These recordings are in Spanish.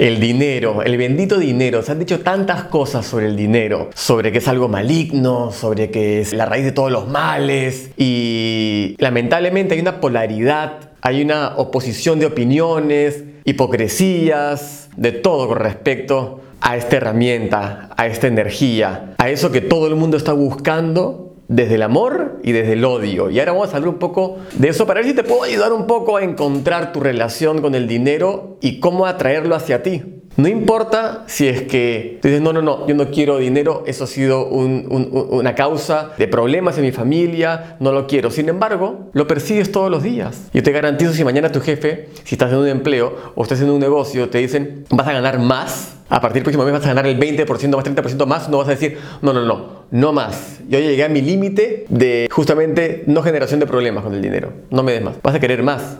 El dinero, el bendito dinero. Se han dicho tantas cosas sobre el dinero, sobre que es algo maligno, sobre que es la raíz de todos los males y lamentablemente hay una polaridad, hay una oposición de opiniones, hipocresías, de todo con respecto a esta herramienta, a esta energía, a eso que todo el mundo está buscando desde el amor y desde el odio. Y ahora vamos a hablar un poco de eso para ver si te puedo ayudar un poco a encontrar tu relación con el dinero y cómo atraerlo hacia ti. No importa si es que tú dices, no, no, no, yo no quiero dinero, eso ha sido una causa de problemas en mi familia, no lo quiero. Sin embargo, lo persigues todos los días. Yo te garantizo si mañana tu jefe, si estás en un empleo o estás en un negocio, te dicen, vas a ganar más, a partir del próximo mes vas a ganar el 20% más 30% más, no vas a decir, no, no, no, no más. Yo llegué a mi límite de justamente no generación de problemas con el dinero. No me des más. Vas a querer más.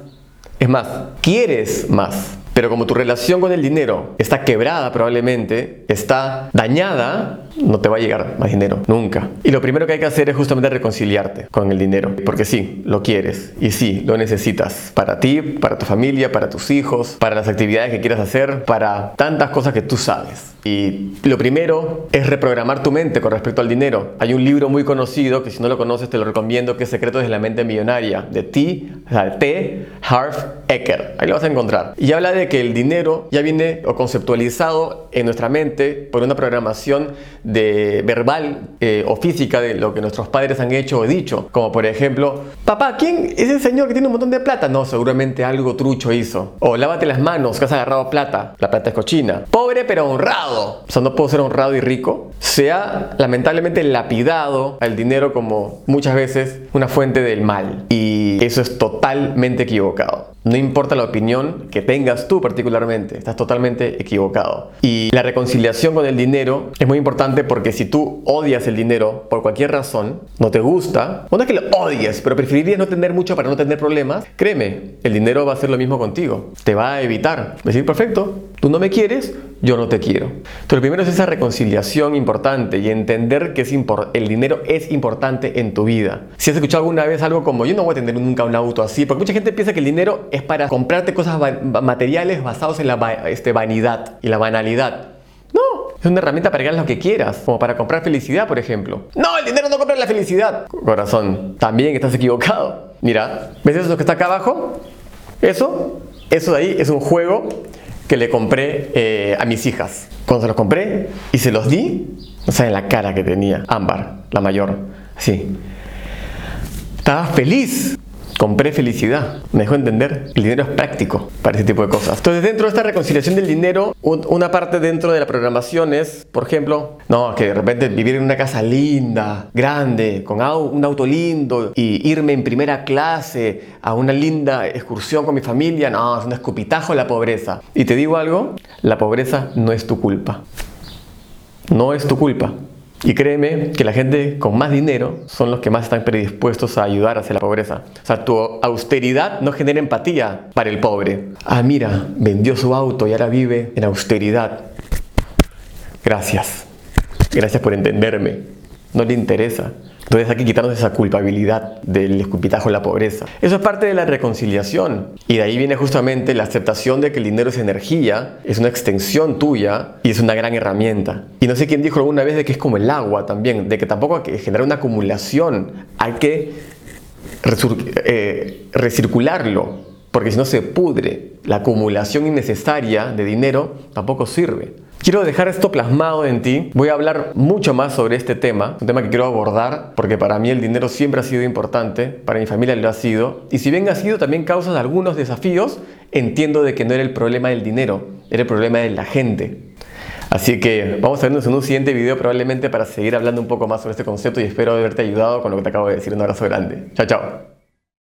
Es más, quieres más. Pero como tu relación con el dinero está quebrada probablemente, está dañada, no te va a llegar más dinero, nunca. Y lo primero que hay que hacer es justamente reconciliarte con el dinero, porque sí, lo quieres y sí, lo necesitas para ti, para tu familia, para tus hijos, para las actividades que quieras hacer, para tantas cosas que tú sabes. Y lo primero es reprogramar tu mente con respecto al dinero. Hay un libro muy conocido que si no lo conoces te lo recomiendo que es Secretos de la mente millonaria de T, o sea, T. Harv Eker. Ahí lo vas a encontrar. Y habla de que el dinero ya viene o conceptualizado en nuestra mente por una programación de verbal eh, o física de lo que nuestros padres han hecho o dicho. Como por ejemplo, papá, ¿quién es el señor que tiene un montón de plata? No, seguramente algo trucho hizo. O lávate las manos, que has agarrado plata. La plata es cochina. Pobre pero honrado. O sea, no puedo ser honrado y rico. Se ha lamentablemente lapidado al dinero como muchas veces una fuente del mal. Y eso es totalmente equivocado. No importa la opinión que tengas tú particularmente, estás totalmente equivocado. Y la reconciliación con el dinero es muy importante porque si tú odias el dinero por cualquier razón, no te gusta, no es que lo odies, pero preferirías no tener mucho para no tener problemas, créeme, el dinero va a hacer lo mismo contigo. Te va a evitar. Decir, perfecto, tú no me quieres, yo no te quiero. Entonces, lo primero es esa reconciliación importante y entender que es el dinero es importante en tu vida. Si has escuchado alguna vez algo como yo no voy a tener nunca un auto así, porque mucha gente piensa que el dinero es para comprarte cosas materiales basados en la este, vanidad y la banalidad. No, es una herramienta para ganar lo que quieras, como para comprar felicidad, por ejemplo. No, el dinero no compra la felicidad. Corazón, también estás equivocado. Mira, ¿ves eso que está acá abajo? Eso, eso de ahí es un juego que le compré eh, a mis hijas. Cuando se los compré y se los di, no saben la cara que tenía Ámbar, la mayor. Sí. Estaba feliz compré felicidad. Me dejó entender, el dinero es práctico para ese tipo de cosas. Entonces, dentro de esta reconciliación del dinero, una parte dentro de la programación es, por ejemplo, no, que de repente vivir en una casa linda, grande, con un auto lindo y irme en primera clase a una linda excursión con mi familia, no, es un escupitajo la pobreza. Y te digo algo, la pobreza no es tu culpa. No es tu culpa. Y créeme que la gente con más dinero son los que más están predispuestos a ayudar hacia la pobreza. O sea, tu austeridad no genera empatía para el pobre. Ah, mira, vendió su auto y ahora vive en austeridad. Gracias. Gracias por entenderme. No le interesa. Entonces hay que quitarnos esa culpabilidad del escupitajo en la pobreza. Eso es parte de la reconciliación. Y de ahí viene justamente la aceptación de que el dinero es energía, es una extensión tuya y es una gran herramienta. Y no sé quién dijo alguna vez de que es como el agua también, de que tampoco hay que generar una acumulación, hay que eh, recircularlo, porque si no se pudre. La acumulación innecesaria de dinero tampoco sirve. Quiero dejar esto plasmado en ti. Voy a hablar mucho más sobre este tema, un tema que quiero abordar porque para mí el dinero siempre ha sido importante, para mi familia lo ha sido. Y si bien ha sido también causa de algunos desafíos, entiendo de que no era el problema del dinero, era el problema de la gente. Así que vamos a vernos en un siguiente video probablemente para seguir hablando un poco más sobre este concepto y espero haberte ayudado con lo que te acabo de decir. Un abrazo grande. Chao, chao.